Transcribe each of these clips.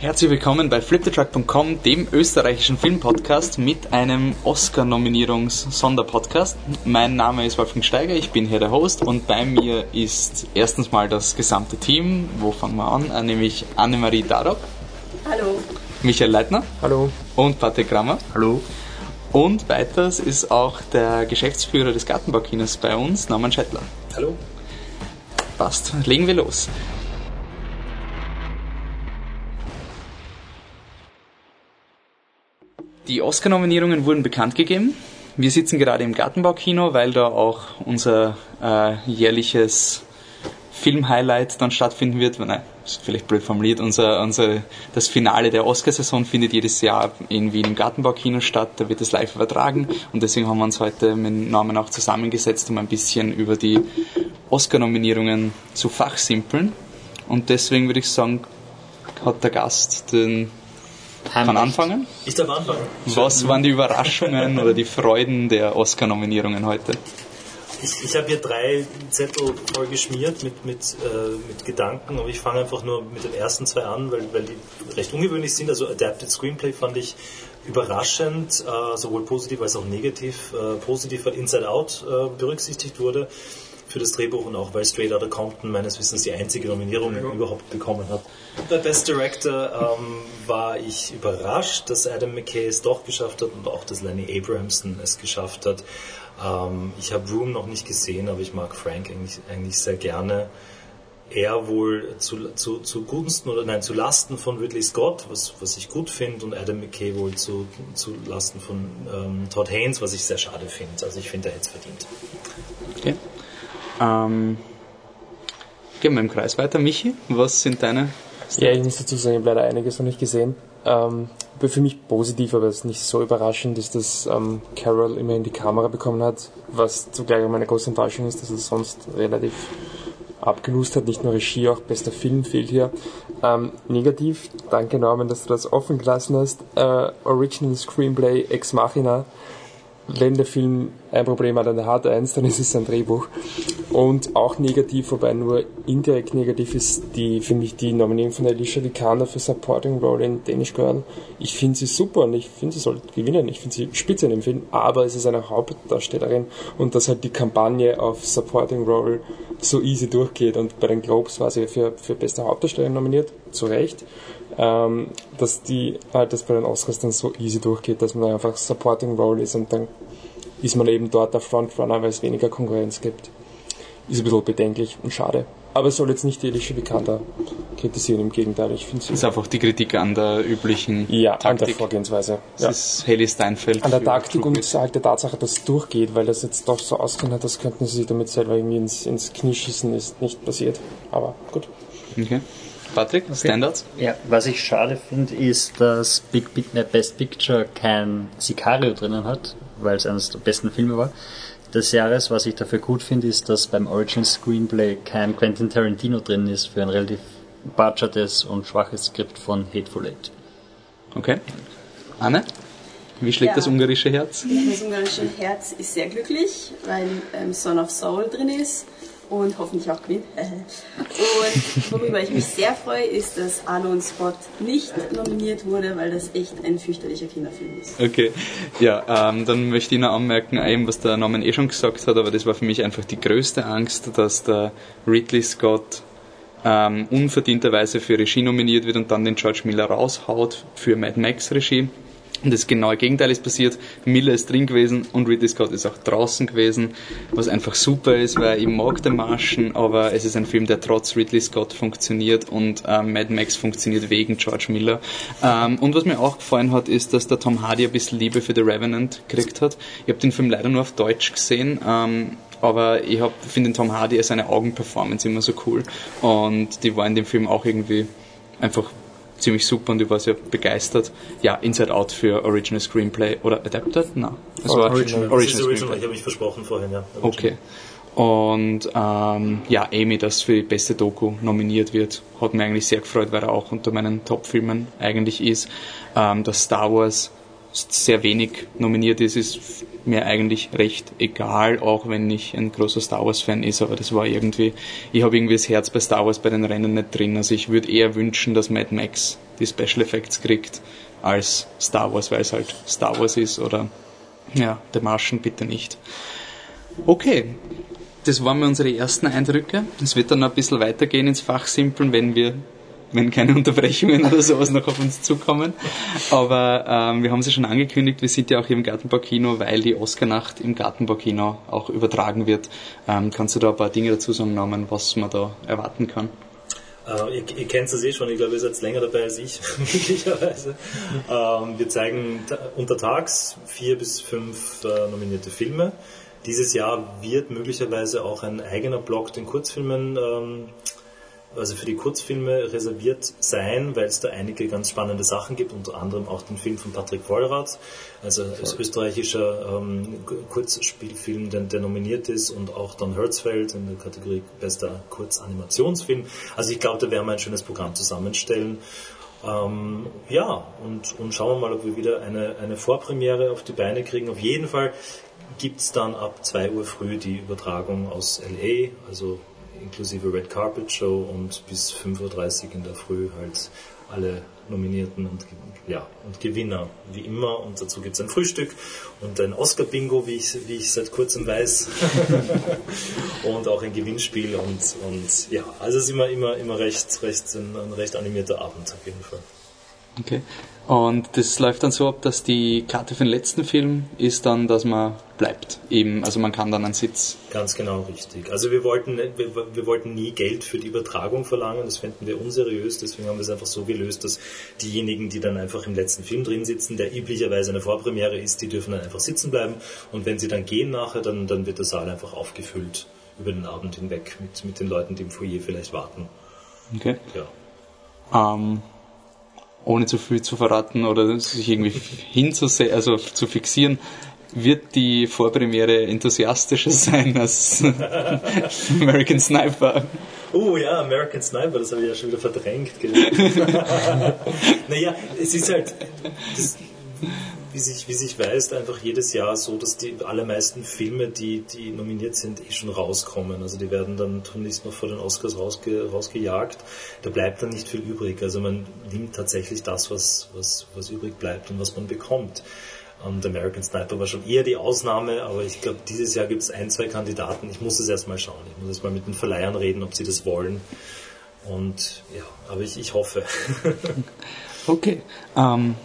Herzlich willkommen bei fliptetruck.com, dem österreichischen Filmpodcast mit einem Oscar-Nominierungs-Sonderpodcast. Mein Name ist Wolfgang Steiger, ich bin hier der Host und bei mir ist erstens mal das gesamte Team. Wo fangen wir an? Äh, nämlich Annemarie Darob. Hallo. Michael Leitner. Hallo. Und Patrick Grammer. Hallo. Und weiters ist auch der Geschäftsführer des Gartenbaukinos bei uns, Norman Schettler. Hallo. Passt, legen wir los. Die Oscar-Nominierungen wurden bekannt gegeben. Wir sitzen gerade im Gartenbaukino, weil da auch unser äh, jährliches Film-Highlight dann stattfinden wird. Nein, ist vielleicht blöd formuliert. Unser, unser, das Finale der Oscarsaison findet jedes Jahr in Wien im Gartenbaukino statt. Da wird es live übertragen. Und deswegen haben wir uns heute mit Norman auch zusammengesetzt, um ein bisschen über die Oscar-Nominierungen zu fachsimpeln. Und deswegen würde ich sagen, hat der Gast den kann anfangen? Ich darf anfangen. Was waren die Überraschungen oder die Freuden der Oscar-Nominierungen heute? Ich, ich habe hier drei Zettel voll geschmiert mit, mit, äh, mit Gedanken, aber ich fange einfach nur mit den ersten zwei an, weil, weil die recht ungewöhnlich sind. Also Adapted Screenplay fand ich überraschend, äh, sowohl positiv als auch negativ. Äh, positiv, weil Inside Out äh, berücksichtigt wurde für das Drehbuch und auch weil Straight Outta Compton meines Wissens die einzige Nominierung ja. überhaupt bekommen hat. Bei Best Director ähm, war ich überrascht, dass Adam McKay es doch geschafft hat und auch, dass Lenny Abrahamson es geschafft hat. Ähm, ich habe Room noch nicht gesehen, aber ich mag Frank eigentlich, eigentlich sehr gerne. Er wohl zu, zu, zu Gunsten oder nein, zu Lasten von Ridley Scott, was, was ich gut finde, und Adam McKay wohl zu, zu Lasten von ähm, Todd Haynes, was ich sehr schade finde. Also ich finde, er hätte es verdient. Okay. Ähm, gehen wir im Kreis weiter. Michi, was sind deine? Ja, ich muss dazu sagen, ich habe leider einiges noch nicht gesehen. Ähm, für mich positiv, aber es ist nicht so überraschend, ist, dass ähm, Carol immerhin die Kamera bekommen hat, was zugleich auch meine große Enttäuschung ist, dass er sonst relativ abgelust hat, nicht nur Regie, auch bester Film fehlt hier. Ähm, negativ, danke Norman, dass du das offen gelassen hast. Äh, Original Screenplay Ex Machina wenn der Film ein Problem hat, dann hat er eins, dann ist es sein Drehbuch. Und auch negativ, wobei nur indirekt negativ ist die, für mich die Nominierung von Alicia Vikander für Supporting Role in Danish Girl. Ich finde sie super und ich finde, sie sollte gewinnen. Ich finde sie spitze in dem Film, aber es ist eine Hauptdarstellerin und dass halt die Kampagne auf Supporting Role so easy durchgeht und bei den Globes war sie für, für beste Hauptdarstellerin nominiert, zu Recht ähm, dass die halt das bei den Oscars dann so easy durchgeht, dass man einfach Supporting Role ist und dann ist man eben dort der Frontrunner, weil es weniger Konkurrenz gibt. Ist ein bisschen bedenklich und schade. Aber es soll jetzt nicht die Alicia Vikander kritisieren, im Gegenteil. Ich finde es ist einfach die Kritik an der üblichen ja, Taktik. an der Vorgehensweise. Das ja. ist Haley Steinfeld. An der Taktik und halt der Tatsache, dass es durchgeht, weil das jetzt doch so ausgehen hat, das könnten sie sich damit selber irgendwie ins, ins Knie schießen, ist nicht passiert. Aber gut. Okay. Patrick, okay. Standards? Ja, was ich schade finde, ist, dass Big, Big Best Picture kein Sicario drinnen hat, weil es eines der besten Filme war des Jahres. Was ich dafür gut finde, ist, dass beim Original Screenplay kein Quentin Tarantino drin ist für ein relativ budgetes und schwaches Skript von Hateful Eight. Okay. Anne? Wie schlägt ja. das ungarische Herz? Das ungarische Herz ist sehr glücklich, weil ähm, Son of Soul drin ist und hoffentlich auch gewinnt. und worüber ich mich sehr freue, ist, dass Arno Spot nicht nominiert wurde, weil das echt ein fürchterlicher Kinderfilm ist. Okay, ja, ähm, dann möchte ich noch anmerken, eben was der Norman eh schon gesagt hat, aber das war für mich einfach die größte Angst, dass der Ridley Scott ähm, unverdienterweise für Regie nominiert wird und dann den George Miller raushaut für Mad Max Regie. Und das genaue Gegenteil ist passiert. Miller ist drin gewesen und Ridley Scott ist auch draußen gewesen, was einfach super ist, weil ich mag den Marschen, aber es ist ein Film, der trotz Ridley Scott funktioniert und ähm, Mad Max funktioniert wegen George Miller. Ähm, und was mir auch gefallen hat, ist, dass der Tom Hardy ein bisschen Liebe für The Revenant gekriegt hat. Ich habe den Film leider nur auf Deutsch gesehen. Ähm, aber ich finde Tom Hardy seine Augenperformance immer so cool und die war in dem Film auch irgendwie einfach ziemlich super und ich war sehr begeistert. Ja, Inside Out für Original Screenplay oder Adapted? Nein. War Original. Original, Original. Ich habe mich versprochen vorhin, ja. Original. Okay. Und ähm, ja, Amy, das für die beste Doku nominiert wird, hat mir eigentlich sehr gefreut, weil er auch unter meinen Top-Filmen eigentlich ist. Ähm, das Star Wars sehr wenig nominiert ist, ist mir eigentlich recht egal, auch wenn ich ein großer Star Wars Fan ist, aber das war irgendwie, ich habe irgendwie das Herz bei Star Wars bei den Rennen nicht drin. Also ich würde eher wünschen, dass Mad Max die Special Effects kriegt als Star Wars, weil es halt Star Wars ist oder ja, der Martian bitte nicht. Okay, das waren unsere ersten Eindrücke. Es wird dann noch ein bisschen weitergehen ins Fachsimpeln, wenn wir wenn keine Unterbrechungen oder sowas noch auf uns zukommen. Aber ähm, wir haben sie schon angekündigt, wir sind ja auch hier im Gartenbaukino, weil die Oscar-Nacht im Gartenbaukino auch übertragen wird. Ähm, kannst du da ein paar Dinge dazu sagen, was man da erwarten kann? Äh, ihr, ihr kennt es eh schon, ich glaube, ihr seid länger dabei als ich, möglicherweise. Ähm, wir zeigen untertags vier bis fünf äh, nominierte Filme. Dieses Jahr wird möglicherweise auch ein eigener Blog den Kurzfilmen ähm, also für die Kurzfilme reserviert sein, weil es da einige ganz spannende Sachen gibt, unter anderem auch den Film von Patrick Vollrath, also als österreichischer ähm, Kurzspielfilm, der, der, nominiert ist, und auch dann Herzfeld in der Kategorie bester Kurzanimationsfilm. Also ich glaube, da werden wir ein schönes Programm zusammenstellen. Ähm, ja, und, und schauen wir mal, ob wir wieder eine, eine Vorpremiere auf die Beine kriegen. Auf jeden Fall gibt es dann ab 2 Uhr früh die Übertragung aus LA, also inklusive Red Carpet Show und bis 5.30 Uhr in der Früh halt alle Nominierten und, ja, und Gewinner, wie immer. Und dazu gibt es ein Frühstück und ein Oscar-Bingo, wie ich, wie ich seit kurzem weiß. und auch ein Gewinnspiel und, und ja, also es ist immer, immer, immer recht, recht, ein, ein recht animierter Abend auf jeden Fall. Okay. Und das läuft dann so ab, dass die Karte für den letzten Film ist dann, dass man bleibt. Eben, also man kann dann einen Sitz. Ganz genau richtig. Also wir wollten, wir, wir wollten nie Geld für die Übertragung verlangen, das fänden wir unseriös, deswegen haben wir es einfach so gelöst, dass diejenigen, die dann einfach im letzten Film drin sitzen, der üblicherweise eine Vorpremiere ist, die dürfen dann einfach sitzen bleiben und wenn sie dann gehen nachher, dann, dann wird der Saal einfach aufgefüllt über den Abend hinweg mit, mit den Leuten, die im Foyer vielleicht warten. Okay. Ja. Ähm, ohne zu viel zu verraten oder sich irgendwie hinzusehen, also zu fixieren, wird die Vorpremiere enthusiastischer sein als American Sniper. Oh ja, American Sniper, das habe ich ja schon wieder verdrängt. naja, es ist halt, das, wie sich, wie sich weiß, einfach jedes Jahr so, dass die allermeisten Filme, die, die nominiert sind, eh schon rauskommen. Also die werden dann tunlichst noch vor den Oscars rausge, rausgejagt. Da bleibt dann nicht viel übrig. Also man nimmt tatsächlich das, was, was, was übrig bleibt und was man bekommt. Und American Sniper war schon eher die Ausnahme, aber ich glaube, dieses Jahr gibt es ein, zwei Kandidaten. Ich muss es erstmal schauen. Ich muss erst mal mit den Verleihern reden, ob sie das wollen. Und ja, aber ich, ich hoffe. okay. Ähm,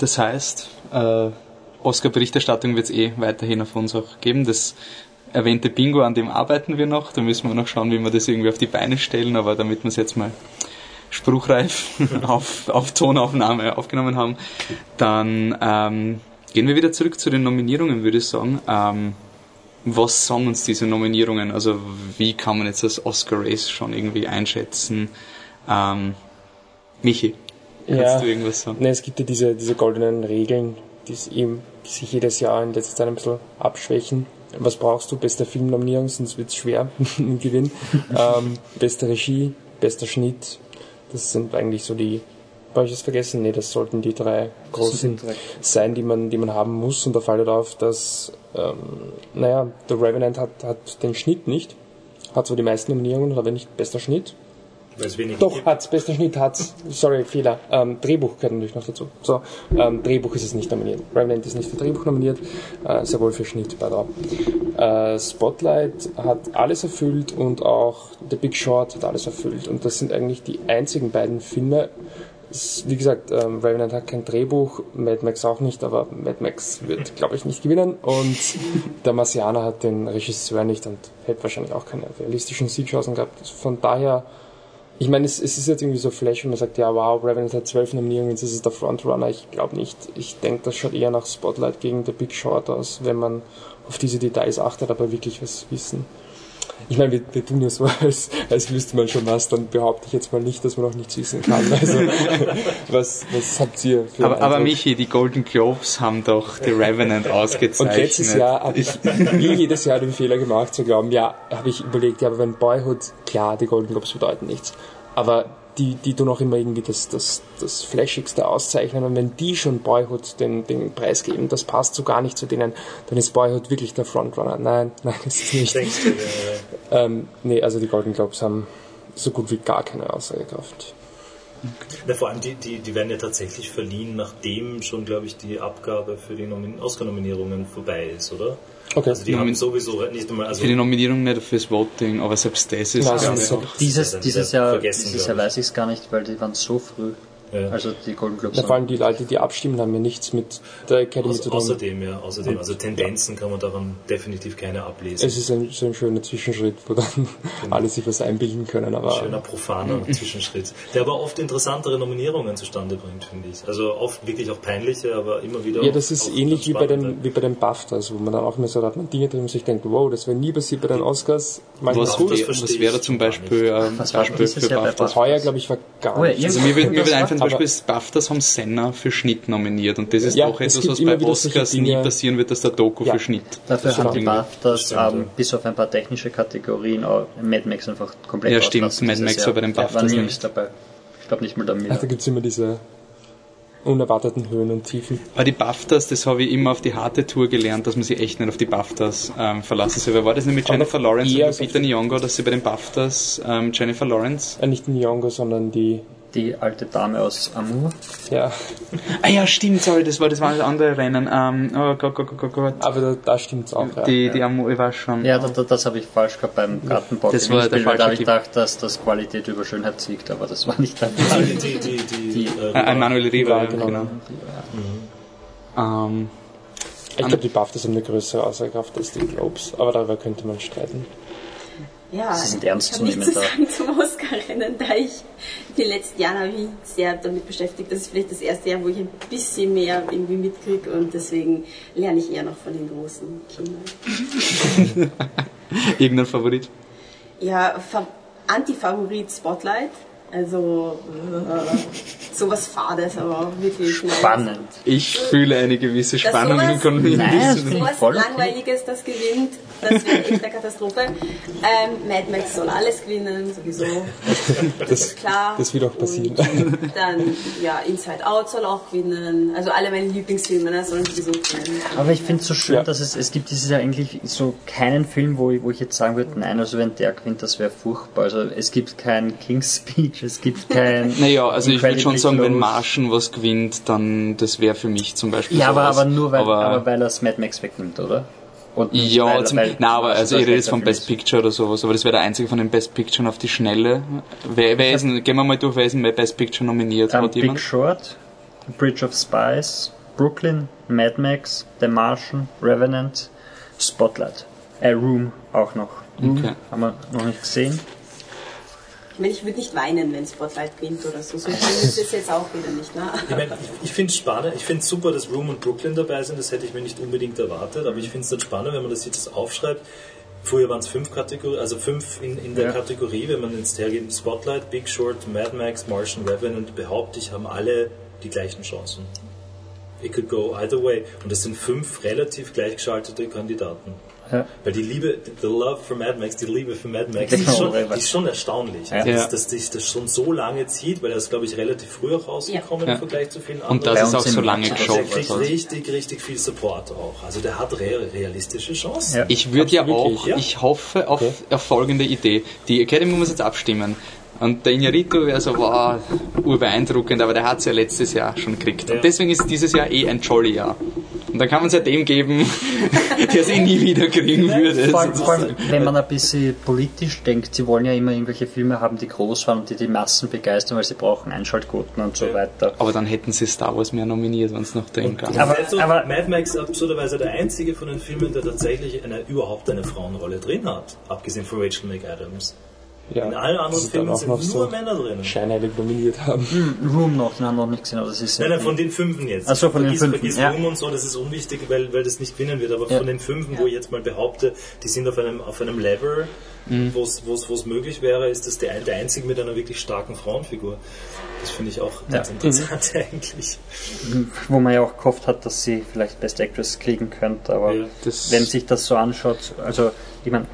das heißt, äh, Oscar-Berichterstattung wird es eh weiterhin auf uns auch geben. Das erwähnte Bingo, an dem arbeiten wir noch. Da müssen wir noch schauen, wie wir das irgendwie auf die Beine stellen, aber damit wir es jetzt mal spruchreif auf, auf Tonaufnahme aufgenommen haben, dann ähm, gehen wir wieder zurück zu den Nominierungen, würde ich sagen. Ähm, was sagen uns diese Nominierungen? Also wie kann man jetzt das Oscar Race schon irgendwie einschätzen? Ähm, Michi, Kannst ja, du irgendwas sagen? Ne, es gibt ja diese, diese goldenen Regeln, die, eben, sich jedes Jahr in letzter Zeit ein bisschen abschwächen. Was brauchst du? Beste Filmnominierung, sonst wird es schwer im Gewinn. ähm, beste Regie, bester Schnitt. Das sind eigentlich so die. Habe ich das vergessen? Nee, das sollten die drei großen sein, die man, die man haben muss. Und da fällt auf, dass, ähm, naja, The Revenant hat, hat den Schnitt nicht. Hat zwar die meisten Nominierungen, aber nicht bester Schnitt. Doch, hat's, bester Schnitt hat's. Sorry, Fehler. Ähm, Drehbuch gehört natürlich noch dazu. So, ähm, Drehbuch ist es nicht nominiert. Revenant ist nicht für Drehbuch nominiert, äh, sehr wohl für Schnitt bei. Äh, Spotlight hat alles erfüllt und auch The Big Short hat alles erfüllt. Und das sind eigentlich die einzigen beiden Filme. wie gesagt, ähm, Revenant hat kein Drehbuch, Mad Max auch nicht, aber Mad Max wird, glaube ich, nicht gewinnen. Und der Marcianer hat den Regisseur nicht und hätte wahrscheinlich auch keine realistischen Siegchancen gehabt. Von daher ich meine, es, es, ist jetzt irgendwie so Flash und man sagt, ja, wow, Revenant hat zwölf Nominierungen, jetzt ist es der Frontrunner. Ich glaube nicht. Ich denke, das schaut eher nach Spotlight gegen The Big Short aus, wenn man auf diese Details achtet, aber wirklich was wissen. Ich meine, wir, wir tun ja so, als, als wüsste man schon was, dann behaupte ich jetzt mal nicht, dass man noch nichts wissen kann. Also, was, was habt ihr für aber, aber Michi, die Golden Globes haben doch The Revenant ausgezeichnet. Und letztes Jahr habe ich wie jedes Jahr den Fehler gemacht, zu glauben, ja, habe ich überlegt, ja, aber wenn Boyhood, klar, die Golden Globes bedeuten nichts. aber die, die tun auch immer irgendwie das, das, das Flashigste auszeichnen und wenn die schon Boyhood den, den Preis geben, das passt so gar nicht zu denen, dann ist Boyhood wirklich der Frontrunner. Nein, nein, ist es nicht. Denkst du, ja. Ähm, nee, also die Golden Globes haben so gut wie gar keine Aussagekraft. Na, vor allem, die, die, die werden ja tatsächlich verliehen, nachdem schon, glaube ich, die Abgabe für die Nomin Oscar-Nominierungen vorbei ist, oder? Okay. Also die haben sowieso nicht einmal, also Für die Nominierung nicht fürs Voting, aber selbst das ist Nein, auch- Dieses, dieses Jahr, vergessen, dieses Jahr ich. weiß ich es gar nicht, weil die waren so früh. Ja. Also die Golden Globes. Ja, vor allem die Leute, die abstimmen, haben ja nichts mit der Academy Auß- zu tun. außerdem, ja, außerdem. Also Tendenzen kann man daran definitiv keine ablesen. Es ist ein, so ein schöner Zwischenschritt, wo dann Genau. alle sich was einbilden können, aber Schöner profaner Zwischenschritt, der aber oft interessantere Nominierungen zustande bringt, finde ich. Also oft wirklich auch peinliche, aber immer wieder. Ja, das ist auch ähnlich wie bei, den, wie bei den BAFTAs, wo man dann auch immer so, da hat man Dinge drin und sich denkt, wow, das wäre nie passiert bei den Oscars. Was, Gut, was wäre zum Beispiel ein Was war Beispiel für Jahr bei BAFTA? Das heuer, glaube ich, war gar Oh ja, nicht. Also mir würde mir würde einfallen, zum Aber- Beispiel das BAFTAs haben Senna für Schnitt nominiert und das ist Ja, auch etwas, was bei Oscars nie passieren wird, dass der Doku Ja. für Schnitt. Dafür haben die. BAFTAs ähm, ja. bis auf ein paar technische Kategorien auch Mad Max einfach komplett Ja, stimmt, Mad Max war bei den Da BAFTAs war nie nicht. dabei. Ich glaube nicht mal der Ach, Miller. da gibt es immer diese unerwarteten Höhen und Tiefen. Aber die BAFTAs, das habe ich immer auf die harte Tour gelernt, dass man sich echt nicht auf die BAFTAs ähm, verlassen soll. Wer war das nicht mit Aber Jennifer Lawrence und Peter Nyong'o, dass sie bei den BAFTAs ähm, Jennifer Lawrence... Äh, nicht Nyong'o, sondern die, Die alte Dame aus Amour. ja, Ah ja, stimmt, sorry, das war das war das andere Rennen. Ähm, oh Gott, Gott, Gott, Gott, aber da, da stimmt's auch, ja. Die, die Amor, ich weiß schon. Ja, das, das habe ich falsch gehabt beim Gartenbau. Das war der Gewinnspiel, weil Da habe ich gedacht, dass das Qualität über Schönheit siegt, aber das war nicht der Fall. Die, die, die, die, Die- äh, Äh, Manuel Riva, Ja, ja, genau. genau. Ähm, Ich glaube, die BAFTAs haben eine größere Aussagekraft als die Globes, aber darüber könnte man streiten. Ja, Sie sind ernst ich zu habe nichts zu nehmen sagen zum Oscar-Rennen, da ich die letzten Jahre habe ich sehr damit beschäftigt. Das ist vielleicht das erste Jahr, wo ich ein bisschen mehr irgendwie mitkriege und deswegen lerne ich eher noch von den großen Kindern. irgendein Favorit? Ja, Fa Anti-Favorit Spotlight. Also äh, sowas Fades, aber auch wirklich nice. Spannend. Ich fühle eine gewisse Spannung sowas-. Nein, finde ich Sowas voll. Langweiliges, das gewinnt, das wäre echt eine Katastrophe. Ähm, Mad Max soll alles gewinnen, sowieso. Das, Klar. das wird auch passieren. Und dann, ja, Inside Out soll auch gewinnen. Also alle meine Lieblingsfilme ne, sollen sowieso gewinnen. Aber ich finde es so schön, Ja. dass es, es gibt dieses Jahr eigentlich so keinen Film, wo ich, wo ich jetzt sagen würde, nein, also wenn der gewinnt, das wäre furchtbar. Also es gibt kein King's Speech, es gibt kein... Naja, also ich würde schon sagen, wenn Close. Martian was gewinnt, dann das wäre für mich zum Beispiel Ja, aber, aber nur weil, aber, aber weil er das Mad Max wegnimmt, oder? Und ja, weil, zum, weil na, aber also ich rede jetzt von Best. Picture oder sowas, aber das wäre der einzige von den Best Picture auf die Schnelle. Wer, wer ist denn, gehen wir mal durch, wer ist denn bei Best Picture nominiert? Ähm, Hat Big jemand? Short, Bridge of Spies, Brooklyn, Mad Max, The Martian, Revenant, Spotlight. Äh, Room auch noch. Okay. Haben wir noch nicht gesehen. Ich meine, ich würde nicht weinen, wenn Spotlight gewinnt oder so. So ist es jetzt auch wieder nicht. Ne? Ich, mein, ich, ich finde es spannend, ich finde es super, dass Room und Brooklyn dabei sind, das hätte ich mir nicht unbedingt erwartet, aber ich finde es dann spannend, wenn man das jetzt aufschreibt. Früher waren es fünf Kategorien, also fünf in, in der Ja. Kategorie, wenn man jetzt hergeht, Spotlight, Big Short, Mad Max, Martian Revenant, behaupte ich, haben alle die gleichen Chancen. It could go either way. Und das sind fünf relativ gleichgeschaltete Kandidaten. Ja. Weil die Liebe, the love for Mad Max, die Liebe für Mad Max, die Genau, ist schon, die ist schon erstaunlich. Ja. Also, dass, dass sich das schon so lange zieht, weil er ist, glaube ich, relativ früh auch rausgekommen Ja. im Vergleich zu vielen anderen. Und das ist auch so lange März. Also er geschaut. kriegt richtig, richtig viel Support auch. Also der hat re realistische Chancen. Ja. Ich würde ja auch, Ja. ich hoffe auf, auf folgende Idee. Die Academy muss jetzt abstimmen. Und der Inarito wäre so, wow, urbeeindruckend, aber der hat es ja letztes Jahr schon gekriegt. Ja. Und deswegen ist dieses Jahr eh ein jolly Jahr. Und dann kann man es ja dem geben, der es eh nie wieder kriegen würde. Vor allem, vor allem, wenn man ein bisschen politisch denkt, sie wollen ja immer irgendwelche Filme haben, die groß waren und die die Massen begeistern, weil sie brauchen Einschaltquoten und so Ja. weiter. Aber dann hätten sie Star Wars mehr nominiert, wenn es nach dem kam. Aber- aber- Mad Max absurderweise der einzige von den Filmen, der tatsächlich eine, überhaupt eine Frauenrolle drin hat. Abgesehen von Rachel McAdams. Ja, In allen anderen Filmen sind nur so Männer drin. scheinheilig nominiert haben. Room noch, den haben wir noch nicht gesehen, aber das ist Nein, nein, von den fünfen jetzt. Ach so, von den vergiss, fünfen, Vergiss ja. Room und so, das ist unwichtig, weil, weil das nicht gewinnen wird. Aber Ja. von den fünfen, wo ich jetzt mal behaupte, die sind auf einem, auf einem Level, Mhm. wo es möglich wäre, ist das der, der einzige mit einer wirklich starken Frauenfigur. Das finde ich auch ganz Ja. interessant eigentlich. wo man ja auch gehofft hat, dass sie vielleicht Best Actress kriegen könnte, aber Ja, wenn sich das so anschaut, also ich meine,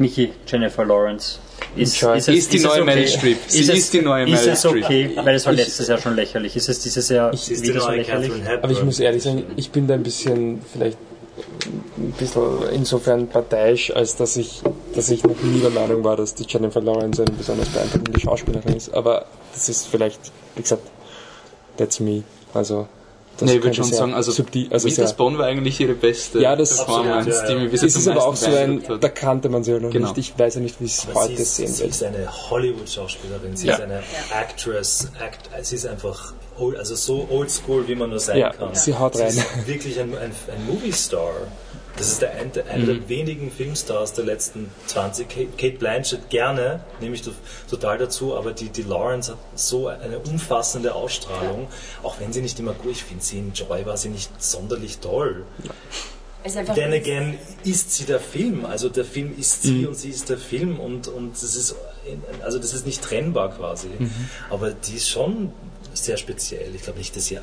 Michi, Jennifer Lawrence, Ist, ist, es, Ist die es neue okay? Meryl Streep. Sie es- ist die neue Ist Meryl es Streep. okay? Weil es war Ich- letztes Jahr schon lächerlich. Ist es dieses Jahr ist die wieder so lächerlich? Aber ich muss ehrlich sagen, ich bin da ein bisschen vielleicht ein bisschen insofern parteiisch, als dass ich, dass ich noch nie der Meinung war, dass die Jennifer Lawrence eine besonders beeindruckende Schauspielerin ist. Aber das ist vielleicht, wie gesagt, that's me. Also, das Nee, ich würde schon sehr sagen, also subtil, also Spawn war eigentlich ihre beste Ja, das- Performance, Absolut, ja, die ja. mich bis es ist aber auch so ein, da kannte man sie ja noch Genau. nicht. Ich weiß ja nicht, wie es heute sie ist, sehen sie wird. ist eine Hollywood-Schauspielerin, sie Ja. ist eine Actress, act, sie ist einfach old, also so oldschool, wie man nur sein Ja, kann. sie haut rein. Sie ist wirklich ein, ein, ein Movie-Star. Das ist der, ein, der, einer Mhm. der wenigen Filmstars der letzten 20. Kate, Kate Blanchett gerne, nehme ich to- total dazu, aber die, die Lawrence hat so eine umfassende Ausstrahlung, auch wenn sie nicht immer gut, ich finde sie in Joy war sie nicht sonderlich toll. Einfach Then again ist sie der Film, also der Film ist Mhm. sie und sie ist der Film und, und das ist also das ist nicht trennbar quasi. Mhm. Aber die ist schon sehr speziell. Ich glaube nicht, dass sie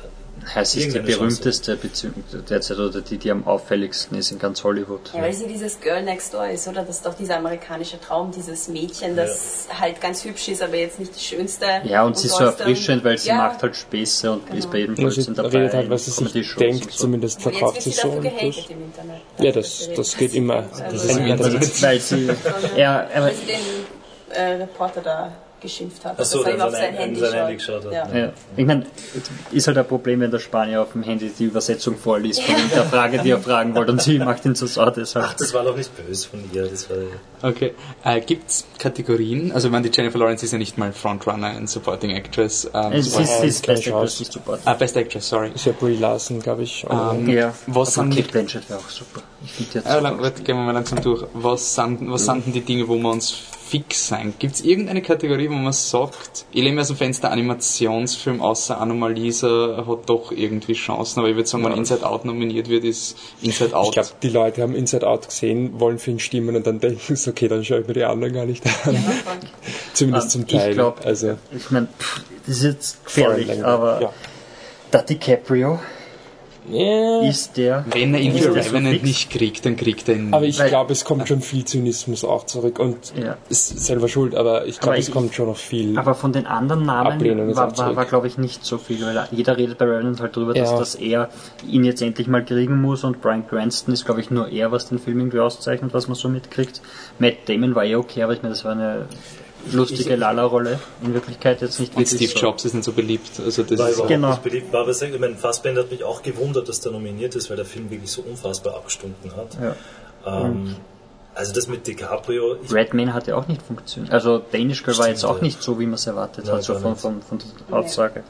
Es ist die berühmteste Beziehung derzeit oder die, die am auffälligsten ist in ganz Hollywood. Ja, weil sie dieses Girl Next Door ist, oder? Das ist doch dieser amerikanische Traum, dieses Mädchen, das halt ganz hübsch ist, aber jetzt nicht das Schönste. Ja, und sie ist so erfrischend, weil sie ja. macht halt Späße und ist bei jedem Und Blödsinn dabei. redet halt, was sie sich denkt, und so. zumindest Und verkauft sie so. dafür Und das, im Internet. ja, das, das geht immer. Also, Das Das ist ein ist, Internet. weil sie, ja, aber, den äh, Reporter da geschimpft hat. Ach so, dass er auf sein- sein in Handy sein. Handy geschaut hat. Ja. ja. Ich meine, ist halt ein Problem, wenn der Spanier auf dem Handy die Übersetzung vorliest von der Frage, die er fragen wollte und sie macht ihn zur Sau deshalb. Ach, das war doch nicht böse von ihr. Das war Okay. Äh, Gibt es Kategorien? Also, ich meine, die Jennifer Lawrence ist ja nicht mal Frontrunner in Supporting Actress. Ähm, Es ist, ist keine Best. Actress nicht Support. ah, Best Actress, sorry. Ist ja Brie Larson, glaube ich. Ähm, Ja, was sind Kate Blanchett wäre auch super. Ich finde jetzt Äh, gehen wir mal langsam durch. Was sind, was sind denn die Dinge, wo wir uns fix sein? Gibt es irgendeine Kategorie, wo man sagt, ich lehne mir aus dem Fenster Animationsfilm außer Anomalisa hat doch irgendwie Chancen, aber ich würde sagen, wenn Inside Out nominiert wird, ist Inside Out. Ich glaube, die Leute haben Inside Out gesehen, wollen für ihn stimmen und dann denken sie, okay, dann schaue ich mir die anderen gar nicht an. Ja. Zumindest zum Ähm, ich Teil. glaub- also, Ich meine, das ist jetzt gefährlich, aber ja. der DiCaprio Ja. ist der. Wenn er ihn ist für Revenant nicht kriegt, dann kriegt er ihn. Aber ich glaube, es kommt schon viel Zynismus auch zurück und Ja. ist selber schuld, aber ich glaube, es ich- kommt schon noch viel. Aber von den anderen Namen Ablehnung war, war, war glaube ich, nicht so viel, weil jeder redet bei Revenant halt drüber, dass, Ja. dass er ihn jetzt endlich mal kriegen muss und Brian Cranston ist, glaube ich, nur er, was den Film irgendwie auszeichnet, was man so mitkriegt. Matt Damon war eh okay, aber ich meine, das war eine lustige Lala-Rolle. In Wirklichkeit jetzt nicht und wirklich Steve so. Jobs ist nicht so beliebt. Also das war ist Genau. nicht beliebt. War aber sehr, ich meine, Fassbender hat mich auch gewundert, dass der nominiert ist, weil der Film wirklich so unfassbar abgestunken hat. Ja. Ähm, also das mit DiCaprio, ich, Redman hat ja auch nicht funktioniert. Also Danish Girl war jetzt auch ja. nicht so, wie man es erwartet Nein, hat, so von, von, von der Aussage. da,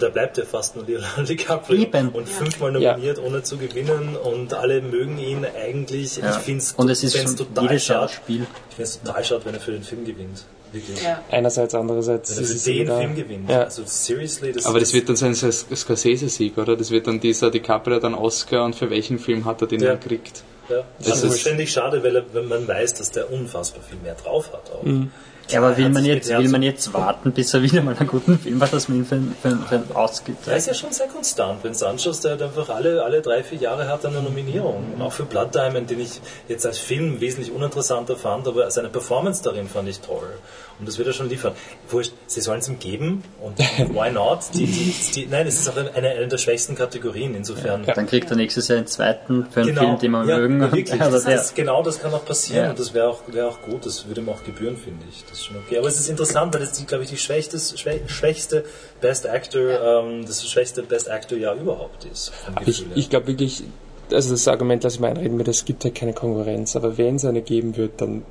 da bleibt ja fast nur Leonardo DiCaprio Eben. und fünfmal Ja. nominiert, ohne zu gewinnen und alle mögen ihn eigentlich. Ja. Ich finde es Und es ist schon total schade. Spiel. Ich finde es total schade, wenn er für den Film gewinnt. Wirklich. Ja. Einerseits, andererseits Wenn er für den Film gewinnt. Ja. Also seriously, das aber das wird dann sein Sc- Scorsese-Sieg, oder? Das wird dann dieser DiCaprio dann Oscar und für welchen Film hat er den Ja. dann gekriegt? Ja, Das das ist ist- ständig schade, weil er, wenn man weiß, dass der unfassbar viel mehr drauf hat. Auch. Mhm. Ja, aber Er will man, jetzt, will man jetzt warten, bis er wieder mal einen guten Film hat, dass man ihn für, für, für ausgibt? Er ist ja schon sehr konstant. Wenn du anschaust, der hat einfach alle, alle drei, vier Jahre hat eine Nominierung. Und auch für Blood Diamond, den ich jetzt als Film wesentlich uninteressanter fand, aber seine Performance darin fand ich toll. Und das wird er schon liefern. Wurscht, sie sollen es ihm geben und why not? Die, die, die, nein, es ist auch eine, eine der schwächsten Kategorien. Insofern. Dann kriegt er nächstes Jahr einen zweiten für einen Film, den wir Genau. ja, mögen. Ja, Und- wirklich. Das, das, genau das kann auch passieren Ja. und das wäre auch, wäre auch gut. Das würde ihm auch gebühren, finde ich. Das ist schon okay. Aber es ist interessant, weil das ist, glaube ich, die schwächste, schwä schwächste Best Actor, ähm, das schwächste Best Actor Jahr überhaupt ist. vom Ich, ich glaube wirklich, also das Argument lasse ich mal einreden, weil es gibt ja keine Konkurrenz, aber wenn es eine geben wird, dann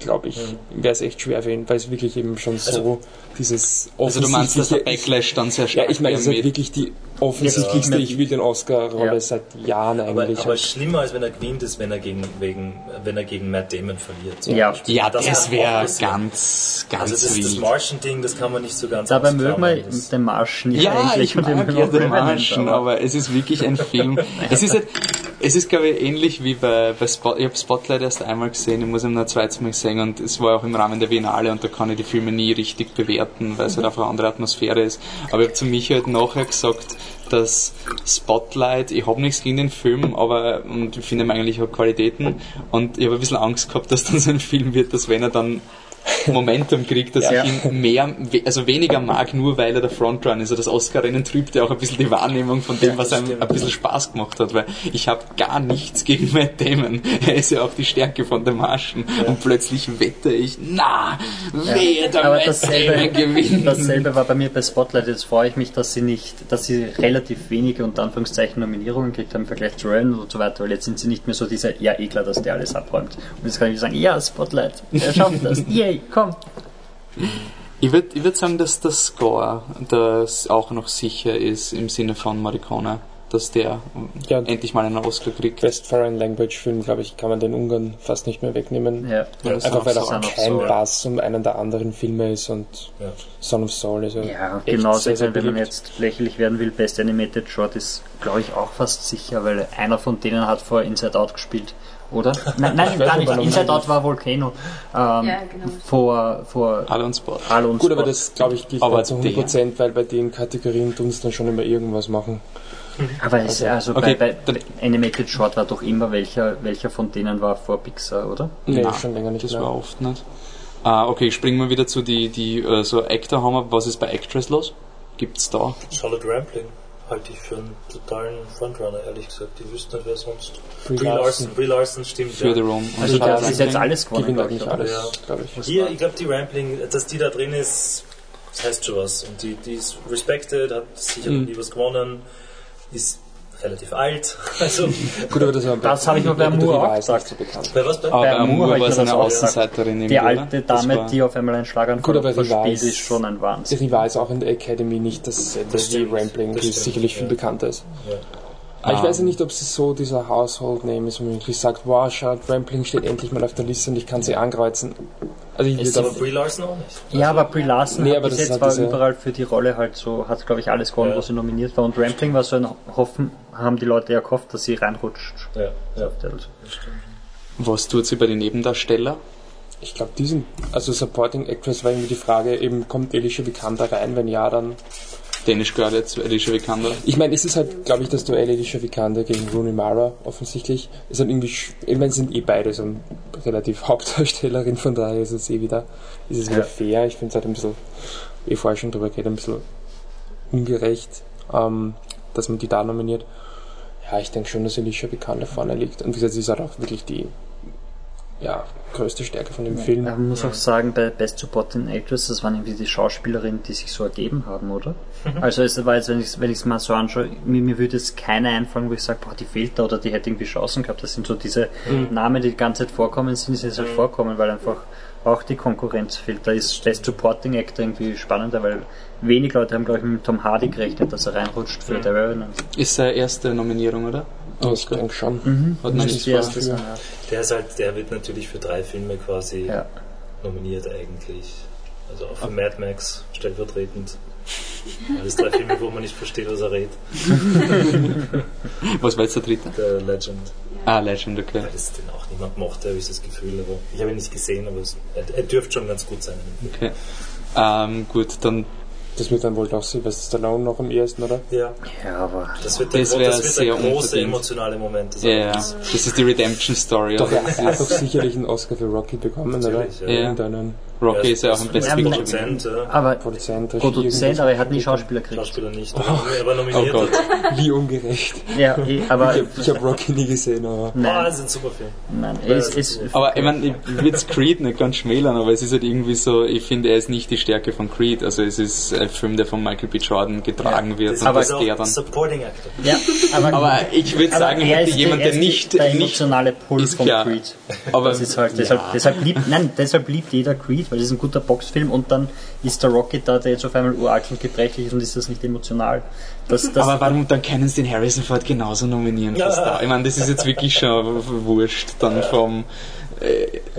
glaube ich, wäre es echt schwer für ihn, weil es wirklich eben schon so Also- dieses Also du meinst, dass der offensichtliche- Backlash dann sehr stark Ja, ich meine, es ist halt wird? wirklich die offensichtlichste, Ja. ich will den Oscar-Rolle Ja. seit Jahren aber, eigentlich. aber schlimmer als wenn er gewinnt ist, wenn er gegen, wegen, wenn er gegen Matt Damon verliert. Ja. Beispiel. Ja, Das das, wäre ganz, ganz Also das, das. Martian-Ding, das kann man nicht so ganz Dabei mögen wir den Marschen ja, Ja, eigentlich ich und den mag ja den Marschen, aber es ist wirklich ein Film. es ist, halt, es ist glaube ich, ähnlich wie bei, bei Spot, ich habe Spotlight erst einmal gesehen, ich muss ihn noch zweites Mal sehen und es war auch im Rahmen der Biennale und da kann ich die Filme nie richtig bewerten, weil es halt einfach eine andere Atmosphäre ist. Aber ich habe zu Michi halt nachher gesagt, dass Spotlight, ich habe nichts gegen den Film, aber und ich finde ihm eigentlich auch Qualitäten und ich habe ein bisschen Angst gehabt, dass dann so ein Film wird, dass wenn er dann Momentum kriegt, dass Ja. ich ihn mehr, also weniger mag, nur weil er der Frontrunner ist. Also das Oscar-Rennen trübt ja auch ein bisschen die Wahrnehmung von dem, was einem ein bisschen Spaß gemacht hat, weil ich habe gar nichts gegen Matt Damon. Er ist ja auch die Stärke von der Marschen und plötzlich wette ich, na, wehe, der Aber Matt dasselbe, Damon gewinnt. dasselbe war bei mir bei Spotlight. Jetzt freue ich mich, dass sie nicht, dass sie relativ wenige unter Anführungszeichen Nominierungen gekriegt haben im Vergleich zu Ryan und so weiter, weil jetzt sind sie nicht mehr so dieser, ja, eh klar, dass der alles abräumt. Und jetzt kann ich sagen, ja, Spotlight, er schafft das, yay, komm. Ich würde ich würd sagen, dass der Score das auch noch sicher ist im Sinne von Morricone, dass der Ja. endlich mal einen Oscar kriegt. Best Foreign Language Film, glaube ich, kann man den Ungarn fast nicht mehr wegnehmen. Ja. Ja, Einfach weil auch kein Soul. Bass um einen der anderen Filme ist und Ja. Son of Soul ist ja, genauso, sehr, sehr wenn man jetzt lächerlich werden will, Best Animated Short ist, glaube ich, auch fast sicher, weil einer von denen hat vor Inside Out gespielt, oder? Nein, nein gar nicht. aber Inside. Out war Volcano. Ähm, Ja, genau. Vor, vor Alle und Sport. Und Gut, aber Spot. das glaube ich gilt Aber nicht zu 100%, weil bei den Kategorien tun es dann schon immer irgendwas machen. Aber es, also Okay, bei, bei Animated Short war doch immer welcher, welcher von denen war vor Pixar, oder? Nee, Nein, schon länger nicht Das mehr. war oft nicht. Ah, okay, ich spring mal wieder zu die, die äh, so Actor haben wir. Was ist bei Actress los? Gibt's da? Charlotte Rampling halte ich für einen totalen Frontrunner, ehrlich gesagt. Die wüssten nicht, wer sonst. Brie Brie Larson. Larson, Brie Larson stimmt. Für ja. The Room. Also Und das ist jetzt alles gewonnen, Gewinnt glaub ich, alles, Ja. glaube ich. Hier, ich glaube, die Rampling, dass die da drin ist, das heißt schon was. Und die, die ist respected, hat sicher Mhm. noch nie was gewonnen, ist relativ alt. Also, Gut, aber das, war Das habe ich mir bei Amour auch gesagt. so bekannt. bei was bei? Aber Bei ich war so eine das Außenseiterin Die alte? Das Dame, war- die auf einmal einen Schlaganfall Gut, aber sie verspielt, weiß- ist schon ein Wahnsinn. Die Riva ist auch in der Academy nicht dasselbe Das wie stimmt, Rampling, das die sicherlich viel bekannter ist. Ja. Aber ich Ähm. weiß ja nicht, ob sie so dieser Household Name ist, wo man wirklich sagt, wow, schaut, Rampling steht endlich mal auf der Liste und ich kann sie ankreuzen. Also ich Ist Aber Brie Larson auch nicht. Ja, aber Brie Larson Nee, hat aber bis jetzt war überall für die Rolle halt so, hat glaube ich alles gewonnen, Ja. wo sie nominiert war. Und Rampling war so ein Hoffen, haben die Leute ja gehofft, dass sie reinrutscht. Ja, ja. Was tut sie bei den Nebendarsteller? Ich glaube, diesen, also Supporting Actress war irgendwie die Frage, eben kommt Alicia Vikander rein? Wenn ja, dann. Danish Girl jetzt, Alicia Vikander. Ich meine, es ist halt, glaube ich, das Duell Alicia Vikander gegen Rooney Mara offensichtlich. Ist halt irgendwie, ich meine, sind eh beide so relativ Hauptdarstellerin, von daher ist es eh wieder, ist es wieder Ja. fair. Ich finde es halt ein bisschen, wie vorher schon drüber geht, ein bisschen ungerecht, ähm, dass man die da nominiert. Ja, ich denke schon, dass Alicia Vikander vorne liegt. Und wie gesagt, sie ist halt auch wirklich die, ja, größte Stärke von dem Film. Man muss auch sagen, bei Best Supporting Actress, das waren irgendwie die Schauspielerinnen, die sich so ergeben haben, oder? Also es war jetzt, wenn ich es wenn ich's mal so anschaue, mir, mir würde jetzt keine einfallen, wo ich sage, boah, die fehlt da oder die hätte irgendwie Chancen gehabt. Das sind so diese Namen, die die ganze Zeit vorkommen, sind sie jetzt halt vorkommen, weil einfach auch die Konkurrenz fehlt. Da ist Best Supporting Actor irgendwie spannender, weil wenig Leute haben, glaube ich, mit Tom Hardy gerechnet, dass er reinrutscht für The Revenant. Ist seine erste Nominierung, oder? Ich denke schon. Hat man ist nicht die erste. Der ist halt, der wird natürlich für drei Filme quasi Ja. nominiert eigentlich. Also auch für Mad Max stellvertretend. Alles drei Filme, wo man nicht versteht, was er redet. Was war jetzt der dritte? Der Legend. Ah, Legend, okay. Weil das den auch niemand mochte, habe ich das Gefühl. Aber ich habe ihn nicht gesehen, aber es, er, er dürfte schon ganz gut sein. okay. Ähm, gut, dann Das wird dann wohl doch Sylvester Stallone noch am ersten, oder? Ja, Ja, aber das wird der, Das wär das wird sehr der große emotionale Moment. des Ja, ja. Das ist die Redemption Story. Doch, oder? er hat doch sicherlich einen Oscar für Rocky bekommen, oder? Natürlich, ja. Ja. Rocky ist ja auch ein Best Ja, Picture Produzent, ja. aber Produzent, Produzent, aber er hat nie Schauspieler gekriegt. Schauspieler nicht. aber Er war nominiert. Oh Gott. Wie ungerecht. Ja, eh, aber Ich habe hab Rocky nie gesehen, aber. Nein, das ist ein super Film. nein, es ist Aber ich meine, ich will Creed nicht ganz schmälern, aber es ist halt irgendwie so, ich finde, er ist nicht die Stärke von Creed. Also es ist ein Film, der von Michael B. Jordan getragen wird. Das und Aber ist der auch dann. Supporting Actor. ja, aber, Aber ich würde sagen, er hätte ist jemand, er der ist nicht, der emotionale Pull ist von. Creed. Aber Das ist halt, deshalb, deshalb liebt, nein, deshalb liebt jeder Creed, weil es ist ein guter Boxfilm und dann ist der Rocket da, der jetzt auf einmal uralt und gebrechlich ist und ist das nicht emotional. Das, das, aber warum dann können sie den Harrison Ford genauso nominieren? Ja. da? Ich meine, das ist jetzt wirklich schon wurscht dann vom,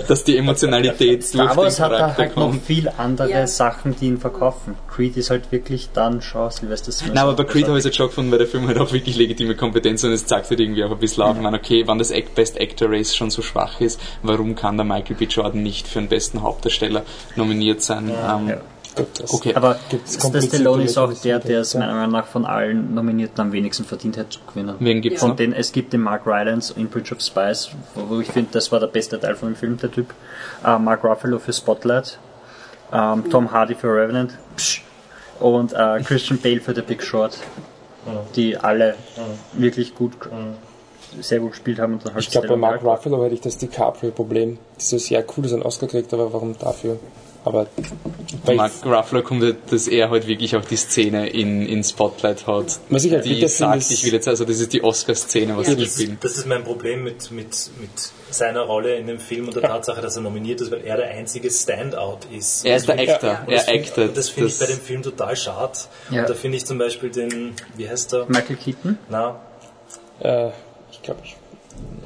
dass die Emotionalität Star durch Wars den hat da Charakter halt noch kommt. viel andere Ja. Sachen, die ihn verkaufen. Creed ist halt wirklich dann schon Sylvester Stallone. Nein, aber bei Creed habe ich es schon gefunden, weil der Film halt auch wirklich legitime Kompetenz und es zeigt halt irgendwie auch ein bisschen auf. Ich meine, okay, wenn das Best Actor Race schon so schwach ist, warum kann der Michael B. Jordan nicht für den besten Hauptdarsteller nominiert sein? ähm, Ja. Das Okay. Aber Gibt's Stallone ist auch der, der es ja. meiner Meinung nach von allen Nominierten am wenigsten verdient hat zu gewinnen. Wen gibt's Von noch? den, es gibt den Mark Rylance in Bridge of Spies, wo wo ich finde, das war der beste Teil von dem Film, der Typ. Äh, Mark Ruffalo für Spotlight, ähm, Tom Hardy für Revenant psch, und äh, Christian Bale für The Big Short, die alle wirklich gut, sehr gut gespielt haben. Und dann halt Ich glaube, bei Mark. Ruffalo hätte ich das DiCaprio-Problem. Dieses, ja, cool, dass er einen Oscar kriegt, aber warum dafür? Aber bei Mark Ruffalo kommt, halt, dass er halt wirklich auch die Szene in, in Spotlight hat. Was ich halt die sagt, ich will jetzt, also das ist die Oscar-Szene, was Ja. sie Das, spielen. das ist mein Problem mit, mit, mit seiner Rolle in dem Film und der Tatsache, dass er nominiert ist, weil er der einzige Standout ist. Er ist der Actor, Ja. Und das er und Das finde ich bei dem Film total schade. Ja. Und da finde ich zum Beispiel den, wie heißt der? Michael Keaton? Na, äh, ich glaube, ich,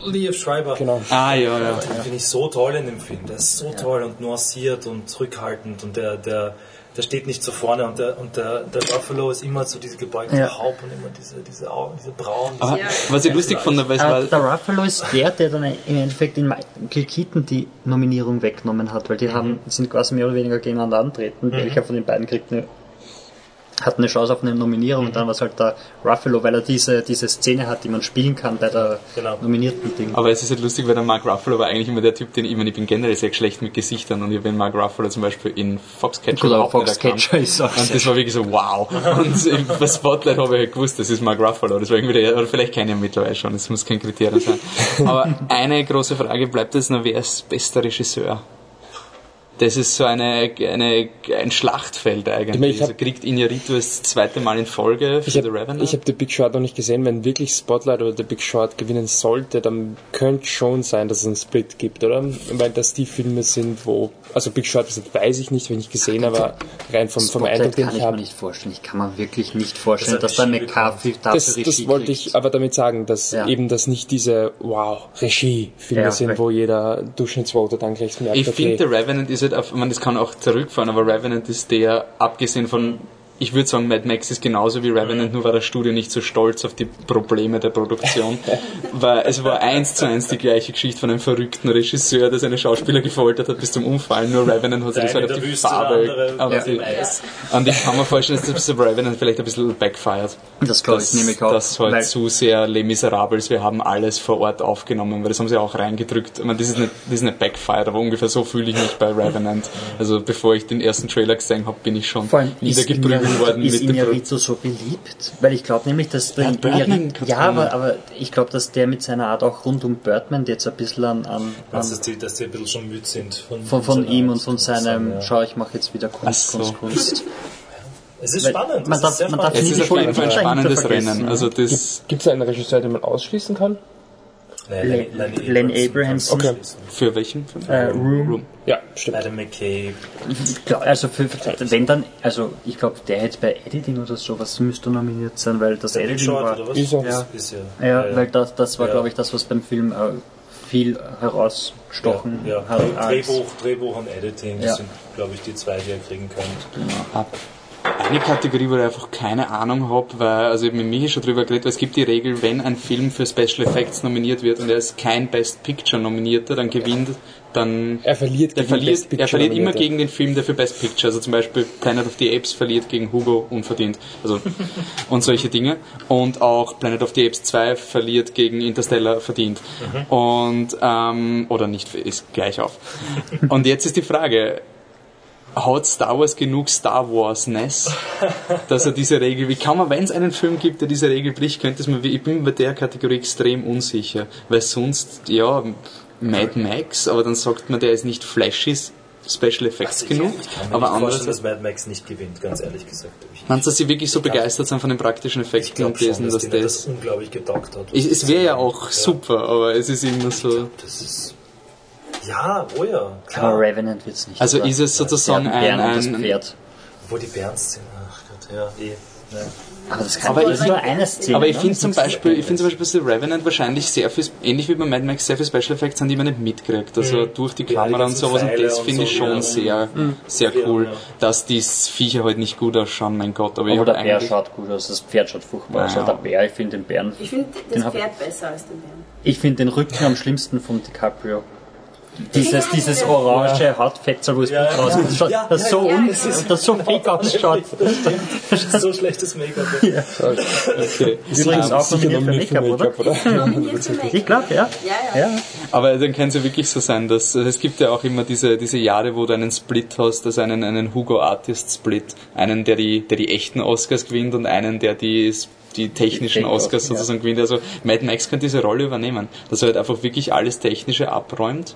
Liev Schreiber. genau. Ah, ja, ja. Den finde ich so toll in dem Film. Der ist so toll und nuanciert und zurückhaltend und der, der, der steht nicht so vorne und der, und der, der Buffalo ist immer so diese gebeugte Ja. Haupt und immer diese, diese Augen, diese Brauen. Ja. was ich lustig fand, weil es Aber war, der Ruffalo ist der, der dann im Endeffekt in Michael Keaton die Nominierung weggenommen hat, weil die haben, sind quasi mehr oder weniger gegeneinander antreten. Welcher von den beiden kriegt eine, hat eine Chance auf eine Nominierung und dann war es halt der Ruffalo, weil er diese, diese Szene hat, die man spielen kann bei der Genau. nominierten Ding. aber es ist halt lustig, weil der Mark Ruffalo war eigentlich immer der Typ, den ich, meine, ich bin generell sehr schlecht mit Gesichtern und ich den Mark Ruffalo zum Beispiel in Foxcatcher nicht erkannt. Foxcatcher ist auch Und das war wirklich so, wow. Und bei Spotlight habe ich halt gewusst, das ist Mark Ruffalo. Das war irgendwie der, oder vielleicht keine mittlerweile schon, das muss kein Kriterium sein. Aber eine große Frage bleibt jetzt noch, wer ist bester Regisseur? Das ist so eine, eine, ein Schlachtfeld eigentlich. Ich meine, ich hab- also kriegt Iñárritu das zweite Mal in Folge für Ich The habe Revenant? hab The Big Short noch nicht gesehen. Wenn wirklich Spotlight oder The Big Short gewinnen sollte, dann könnte schon sein, dass es einen Split gibt, oder? Weil das die Filme sind, wo, also Big Short das weiß ich nicht, wenn ich gesehen, aber rein vom, vom Eindruck, den kann ich ich mir habe. nicht vorstellen. Ich kann mir wirklich nicht vorstellen, Das dass Regie McCarthy dafür Das, Regie das wollte kriegt. ich aber damit sagen, dass Ja. eben das nicht diese Wow-Regie-Filme Ja, sind, wo jeder Durchschnittsvoter dann gleich merkt, Ich okay, finde, der Revenant ist halt, man, das kann auch zurückfahren, aber Revenant ist der, abgesehen von, ich würde sagen, Mad Max ist genauso wie Revenant, nur war das Studio nicht so stolz auf die Probleme der Produktion, weil es war eins zu eins die gleiche Geschichte von einem verrückten Regisseur, der seine Schauspieler gefoltert hat bis zum Umfallen, nur Revenant hat sich Der das halt auf die der Wüste, der Farbe, andere aber Eis. und ich kann mir vorstellen, dass das Revenant vielleicht ein bisschen backfired. Das glaube ich dass, nämlich auch. Das halt zu sehr Les Miserables, wir haben alles vor Ort aufgenommen, weil das haben sie auch reingedrückt. Ich meine, das ist nicht, das ist nicht backfired, aber ungefähr so fühle ich mich bei Revenant. Also bevor ich den ersten Trailer gesehen habe, bin ich schon niedergeprügelt Iñárritu- worden ist Pro Iñárritu so beliebt? Weil ich glaube nämlich, dass der Ja, Birdman ja, aber, aber ich glaube, dass der mit seiner Art auch rund um Birdman jetzt ein bisschen an, an, an dass die, dass die ein bisschen schon müde sind? Von, von, von ihm und von seinem, ja. schau, ich mache jetzt wieder Kunst, so. Kunst, Kunst. Es ist Weil spannend. man darf- ist sehr man darf. Es ist auf jeden Fall ein spannendes Rennen. ja. Also das gibt es einen Regisseur, den man ausschließen kann? Len- Lenny Len Abrahamson Okay. für welchen Film? Äh, Room. Ja, stimmt. Adam McKay. Glaub, also für, für, wenn dann, also ich glaube, der hätte bei Editing oder sowas müsste nominiert sein, weil das Der Editing Short, war. oder was? Ist. Ja. Ist ja, Ja, weil das, das war, Ja. glaube ich, das, was beim Film äh, viel herausgestochen ja, hat. ja. als- Drehbuch, Drehbuch und Editing Ja. sind, glaube ich, die zwei, die ihr kriegen könnt. Eine Kategorie, wo ich einfach keine Ahnung habe, weil, also ich habe mit Michi schon drüber geredet, weil es gibt die Regel, wenn ein Film für Special Effects nominiert wird und er ist kein Best Picture nominierter, dann gewinnt, dann Er verliert Er gegen verliert, Best Picture er verliert immer gegen den Film, der für Best Picture, also zum Beispiel Planet of the Apes verliert gegen Hugo unverdient. Also, und solche Dinge. Und auch Planet of the Apes 2 verliert gegen Interstellar verdient. Und, ähm, oder nicht, ist gleich auf. Und jetzt ist die Frage, hat Star Wars genug Star Wars-ness, dass er diese Regel, wie kann man, wenn es einen Film gibt, der diese Regel bricht, könnte es mir, ich bin bei der Kategorie extrem unsicher, weil sonst, ja, Mad Max, aber dann sagt man, der ist nicht flashy, Special Effects Also genug, ich kann mir aber anders. dass Mad Max nicht gewinnt, ganz ehrlich gesagt. Meinst du, dass sie wirklich so glaub- begeistert sind von den praktischen Effekten und dessen, dass dass das das. unglaublich getaugt hat. sie es wäre ja auch haben. super, aber es ist immer so. Das ist. Ja, oh ja, Aber klar. Revenant wird's nicht. Also oder? ist es sozusagen Der ein, Bären und das ein, Pferd. Wo die Bernds sind. Ach Gott, ja, eh. Ja. Aber das kann Aber aber ich ist nur find- eine Szene. Aber ich ne? finde zum Beispiel, ich finde zum Beispiel, dass The Revenant wahrscheinlich sehr viel, ähnlich wie bei Mad Max, sehr viel Special Effects sind, die man nicht mitkriegt. Also Mhm. durch die Ja, Kamera und ganzen sowas und das und finde ich so, schon ja. sehr, sehr Ja, cool, ja. dass die Viecher halt nicht gut ausschauen, mein Gott. Aber, ich Aber der Bär schaut gut aus, das Pferd schaut furchtbar aus. Ja. Aber der Bär, ich finde den Bären. Ich finde das Pferd besser als den Bären. Ich finde den Rücken am schlimmsten von DiCaprio. Dieses, dieses orange Hautfetzer, wo es Ja, gut rauskommt, Ja, das ja, so ja, un, das ist- das so fake ausschaut. Das stimmt. Das ist so schlechtes Make-up. Ja. okay. Übrigens Ähm, auch nominiert für Make-up, oder? Make-up, oder? Make-up. Ich glaube, ja. Ja, ja. Ja, Aber dann kann es ja wirklich so sein, dass es gibt ja auch immer diese, diese Jahre, wo du einen Split hast, also einen, einen Hugo Artist Split. Einen, der die, der die echten Oscars gewinnt und einen, der die, die technischen Oscars sozusagen gewinnt. Also Mad Max kann diese Rolle übernehmen, dass er halt einfach wirklich alles Technische abräumt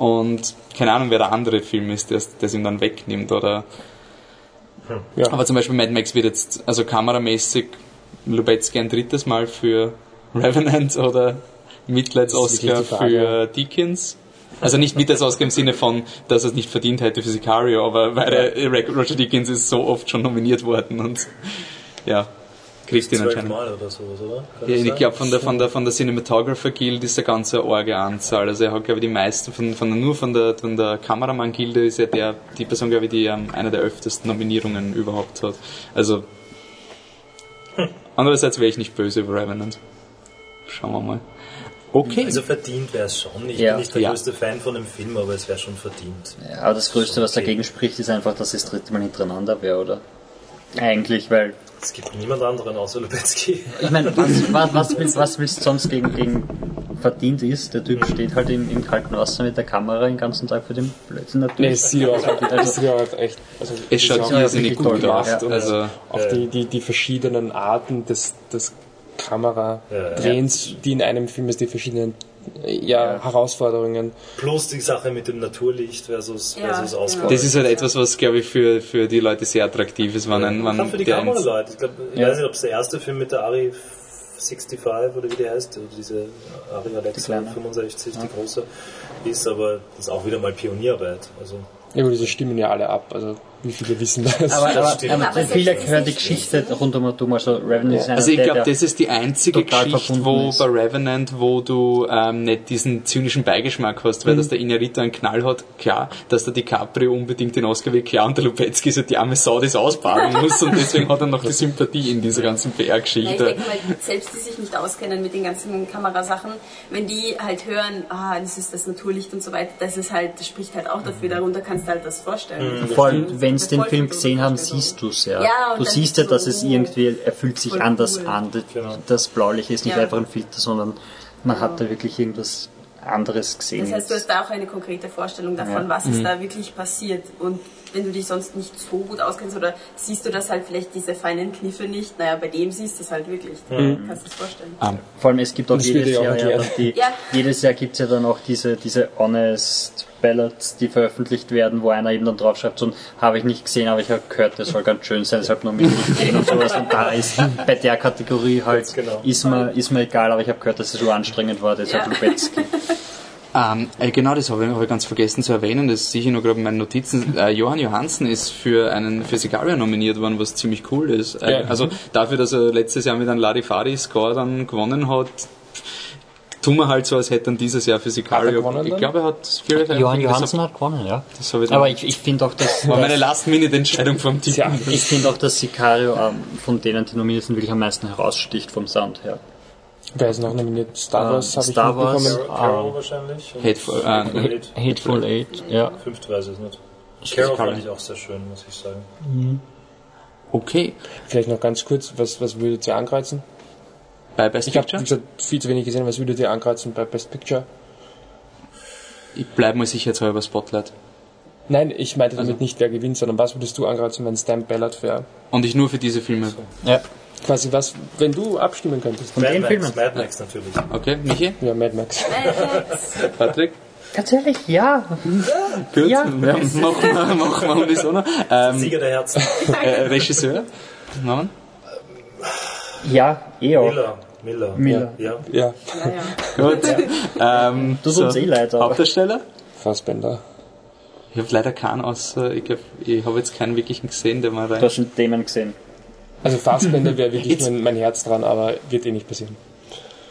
und keine Ahnung, wer der andere Film ist, der es ihm dann wegnimmt oder Ja. aber zum Beispiel Mad Max wird jetzt, also kameramäßig, Lubetzky ein drittes Mal für Revenant oder Mitleids-Oscar für Deakins. Also nicht Mitleids-Oscar im Sinne von, dass er es nicht verdient hätte für Sicario, aber weil er, Roger Deakins ist so oft schon nominiert worden und ja, Zwölf anscheinend. Mal oder sowas, oder? Ja, ich glaube, von der, von der, von der Cinematographer Guild ist eine ganze orge Anzahl. Also er hat, glaube ich, die meisten, von, von, nur von der, von der Kameramann Gilde ist er der, die Person, glaube ich, die ähm, eine der öftesten Nominierungen überhaupt hat. Also, andererseits wäre ich nicht böse über Revenant. Schauen wir mal. Okay. Also verdient wäre es schon. Ich Ja. bin nicht der Ja. größte Fan von dem Film, aber es wäre schon verdient. Ja, aber das Größte, was dagegen spricht, ist einfach, dass es das dritte Mal hintereinander wäre, oder? Eigentlich, weil, Es gibt niemand anderen außer Lubetzky. ich meine, was, was, was, willst, was willst du sonst gegen, gegen verdient ist? Der Typ steht halt im, im kalten Wasser mit der Kamera den ganzen Tag für den Blödsinn Nee, natürlich. es sieht auch, sieht auch echt, also es schaut auch irrsinnig wirklich gut gemacht aus. und Also, auch die, die, die verschiedenen Arten des, des Kameradrehens, Ja, die in einem Film ist, die verschiedenen ja, Herausforderungen. Plus die Sache mit dem Naturlicht versus, Ja, versus genau. Ausbau. das ist halt etwas, was, glaube ich, für, für die Leute sehr attraktiv ist, ein, Auch wenn für die der Kameraleute. Ich, glaub, ich Ja. weiß nicht, ob es der erste Film mit der Ari 65 oder wie die heißt, oder diese Ari Alexa kleine. 65, die große, ist, aber das ist auch wieder mal Pionierarbeit. Also Ja, aber diese stimmen ja alle ab, also wie viele wissen das? Aber, aber, stimmt. aber, Aber viele hören die das Geschichte rund um um, also Revenant ist einer, Also ich glaube, das ist die einzige Geschichte, wo ist. bei Revenant, wo du ähm, nicht diesen zynischen Beigeschmack hast, weil dass der Inarito einen Knall hat, klar, dass der DiCaprio unbedingt den Oscar will, klar, und der Lubetzky ist halt die arme Sau, die es ausbaden muss und deswegen hat er noch die Sympathie in dieser ganzen Ja, ich PR-Geschichte. denke mal, selbst die sich nicht auskennen mit den ganzen Kamerasachen, wenn die halt hören, ah, das ist das Naturlicht und so weiter, das ist halt, das spricht halt auch dafür, darunter kannst du halt das vorstellen. vor allem, wenn sie den Voll Film gesehen haben, siehst du es ja. Ja, du siehst ja, so, dass es irgendwie, er fühlt sich anders cool. an. Das, Genau. das Blaulicht ist nicht Ja. einfach ein Filter, sondern man hat da wirklich irgendwas anderes gesehen. Das heißt, du hast da auch eine konkrete Vorstellung davon, Ja. was ist da wirklich passiert. Und wenn du dich sonst nicht so gut auskennst oder siehst du das halt vielleicht diese feinen Kniffe nicht, naja, bei dem siehst du es halt wirklich. Kannst du es vorstellen. Ah, Vor allem, es gibt auch Das jedes auch Jahr, ja, die, Ja. jedes Jahr gibt es ja dann auch diese, diese Honest Ballots, die veröffentlicht werden, wo einer eben dann draufschreibt, so, habe ich nicht gesehen, aber ich habe gehört, das soll ganz schön sein, deshalb nominiert den und sowas. Und da ist bei der Kategorie halt, genau. ist, mir, ist mir egal, aber ich habe gehört, dass es so anstrengend war, deshalb Ja. Lubetzky. Ähm, äh, genau, das habe ich, hab ich ganz vergessen zu erwähnen, das sehe ich noch gerade in meinen Notizen. Äh, Johann Johansen ist für einen für Sicario nominiert worden, was ziemlich cool ist. Äh, Ja. Also dafür, dass er letztes Jahr mit einem Larifari-Score dann gewonnen hat, tun wir halt so, als hätte er dieses Jahr für Sicario... gewonnen ich glaube, er hat Spirit Johann Johansen hat gewonnen, ja. Das habe ich dann- Aber ich, ich finde auch, dass, war meine Last-Minute-Entscheidung vom. Tja, ich finde auch, dass Sicario ähm, von denen, die nominiert sind, wirklich am meisten heraussticht vom Sound her. Wer ist noch nominiert? Star Wars habe ich Star Wars. mitbekommen. Carol wahrscheinlich. und Hateful, äh, Eight. Hateful Eight, ja. Fünfte weiß ich nicht. Carol fand ich auch sehr schön, muss ich sagen. Okay, Vielleicht noch ganz kurz, was, was würdet ihr ankreuzen? bei Best Ich habe Picture? viel zu wenig gesehen, was würdet ihr ankreuzen bei Best Picture? Ich bleibe mal sicherheitshalber Spotlight. Nein, ich meinte damit nicht, wer gewinnt, sondern was würdest du ankreuzen, wenn Stamp Ballot wäre? Und ich nur für diese Filme. ja. Quasi was, wenn du abstimmen könntest. Von Mad den Max, Filmen. Mad Max natürlich. Okay, Michi? Ja, Mad Max. Patrick? Ehrlich, ja. Gut, Ja. ja. machen wir, machen wir unisono. Ähm, Sieger der Herzen. äh, Regisseur? Namen? Ja, eh auch. Miller. Miller. Miller. Ja. Ja, Naja. Gut. Ähm, Tut uns eh leid, aber- Hauptdarsteller? Fassbender. Ich habe leider keinen außer, ich, ich habe jetzt keinen wirklichen gesehen, der mal Du rein. hast schon Themen gesehen. Also Fassbender wäre wirklich mein, mein Herz dran, aber wird eh nicht passieren.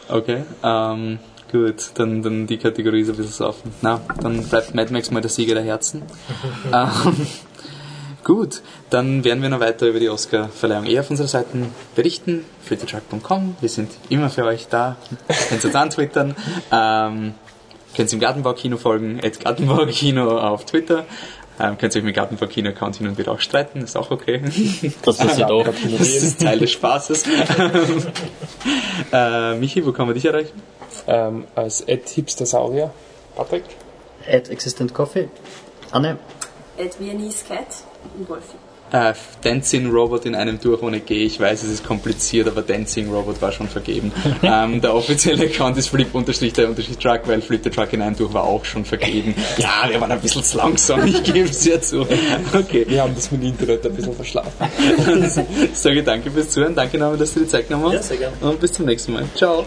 Okay, ähm, gut, dann, dann die Kategorie ist ein bisschen so offen. Na, dann bleibt Mad Max mal der Sieger der Herzen. ähm, gut, dann werden wir noch weiter über die Oscar-Verleihung eher auf unserer Seite berichten. filtertrack.com, wir sind immer für euch da. Könnt uns antwittern. Ähm, könnt im Gartenbaukino folgen, at Gartenbaukino auf Twitter. Ähm, könnt ihr euch mit Gartenbau Kino-Account hin und wieder auch streiten, ist auch okay. Das passiert auch. Das ist Teil des Spaßes. äh, Michi, wo kann man dich erreichen? Ähm, als Ed Hipstersaurier. Patrick? Add Existent Coffee. Anne, At Viennese Cat und Wolfi. Äh, Dancing Robot in einem durch ohne G. Ich weiß, es ist kompliziert, aber Dancing Robot war schon vergeben. ähm, der offizielle Account ist flip unterstrich der unterstrich Truck, weil Flip the Truck in einem durch war auch schon vergeben. Ja, wir waren ein bisschen zu langsam, ich gebe es ja zu. Okay. Wir haben das mit dem Internet ein bisschen verschlafen. Sage danke fürs Zuhören, danke nochmal, dass du die Zeit genommen Ja, hast. sehr gerne. Und bis zum nächsten Mal. Ciao.